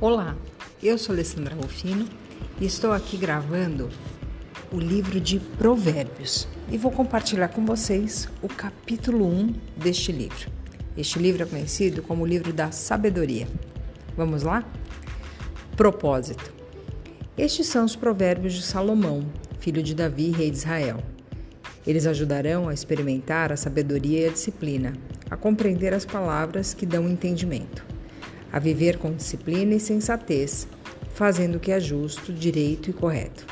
Olá, eu sou Alessandra Rufino e estou aqui gravando o livro de Provérbios e vou compartilhar com vocês o capítulo 1 deste livro. Este livro é conhecido como o livro da sabedoria. Vamos lá? Propósito. Estes são os provérbios de Salomão, filho de Davi, rei de Israel. Eles ajudarão a experimentar a sabedoria e a disciplina, a compreender as palavras que dão entendimento a viver com disciplina e sensatez, fazendo o que é justo, direito e correto.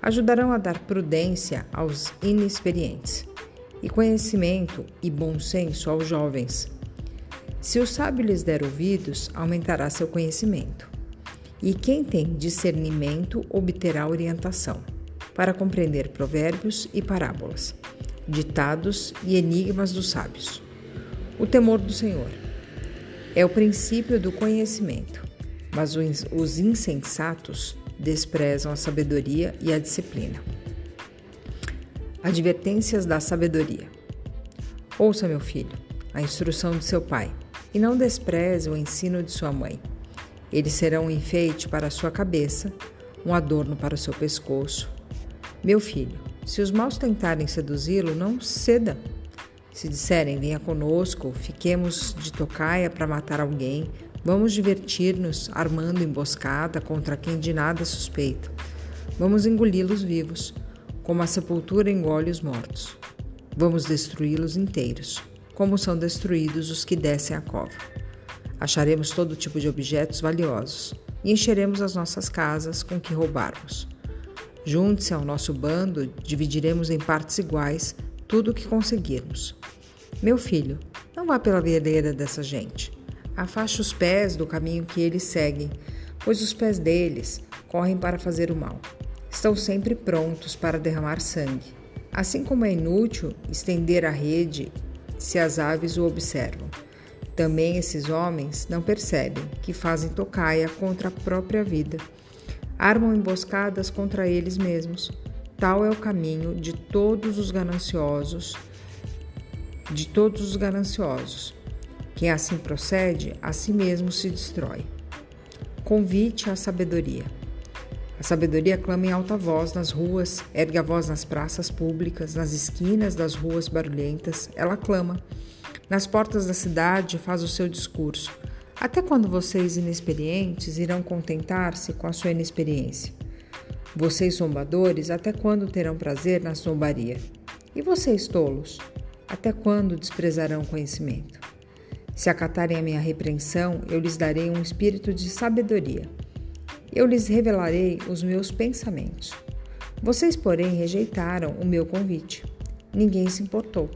Ajudarão a dar prudência aos inexperientes e conhecimento e bom senso aos jovens. Se o sábio lhes der ouvidos, aumentará seu conhecimento. E quem tem discernimento obterá orientação para compreender provérbios e parábolas, ditados e enigmas dos sábios. O temor do Senhor é o princípio do conhecimento, mas os insensatos desprezam a sabedoria e a disciplina. Advertências da sabedoria. Ouça, meu filho, a instrução de seu pai, e não despreze o ensino de sua mãe. Eles serão um enfeite para a sua cabeça, um adorno para o seu pescoço. Meu filho, se os maus tentarem seduzi-lo, não ceda se disserem, venha conosco, fiquemos de tocaia para matar alguém, vamos divertir-nos armando emboscada contra quem de nada suspeita. Vamos engoli-los vivos, como a sepultura engole os mortos. Vamos destruí-los inteiros, como são destruídos os que descem a cova. Acharemos todo tipo de objetos valiosos e encheremos as nossas casas com que roubarmos. Junte-se ao nosso bando, dividiremos em partes iguais tudo o que conseguirmos. Meu filho, não vá pela vereda dessa gente. Afaste os pés do caminho que eles seguem, pois os pés deles correm para fazer o mal. Estão sempre prontos para derramar sangue. Assim como é inútil estender a rede se as aves o observam. Também esses homens não percebem que fazem tocaia contra a própria vida. Armam emboscadas contra eles mesmos. Tal é o caminho de todos os gananciosos, de todos os gananciosos. Quem assim procede, a si mesmo se destrói. Convite à sabedoria. A sabedoria clama em alta voz nas ruas, ergue a voz nas praças públicas, nas esquinas das ruas barulhentas, ela clama. Nas portas da cidade faz o seu discurso. Até quando vocês inexperientes irão contentar-se com a sua inexperiência? Vocês zombadores, até quando terão prazer na zombaria? E vocês tolos, até quando desprezarão conhecimento? Se acatarem a minha repreensão, eu lhes darei um espírito de sabedoria. Eu lhes revelarei os meus pensamentos. Vocês, porém, rejeitaram o meu convite. Ninguém se importou.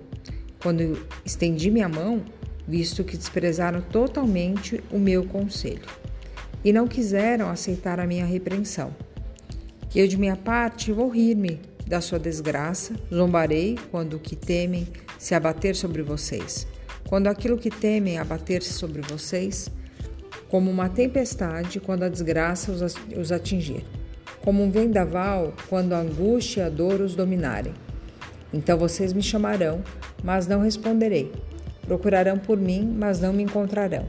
Quando estendi minha mão, visto que desprezaram totalmente o meu conselho e não quiseram aceitar a minha repreensão. Eu, de minha parte, vou rir-me da sua desgraça, zombarei quando o que temem se abater sobre vocês. Quando aquilo que temem abater-se sobre vocês, como uma tempestade quando a desgraça os atingir, como um vendaval quando a angústia e a dor os dominarem. Então vocês me chamarão, mas não responderei. Procurarão por mim, mas não me encontrarão,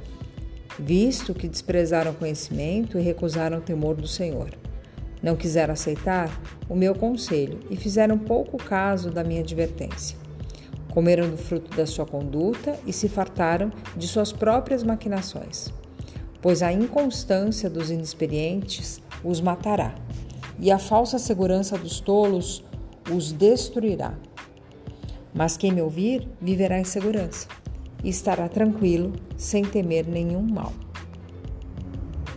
visto que desprezaram conhecimento e recusaram o temor do Senhor. Não quiseram aceitar o meu conselho e fizeram pouco caso da minha advertência. Comeram do fruto da sua conduta e se fartaram de suas próprias maquinações. Pois a inconstância dos inexperientes os matará, e a falsa segurança dos tolos os destruirá. Mas quem me ouvir viverá em segurança e estará tranquilo, sem temer nenhum mal.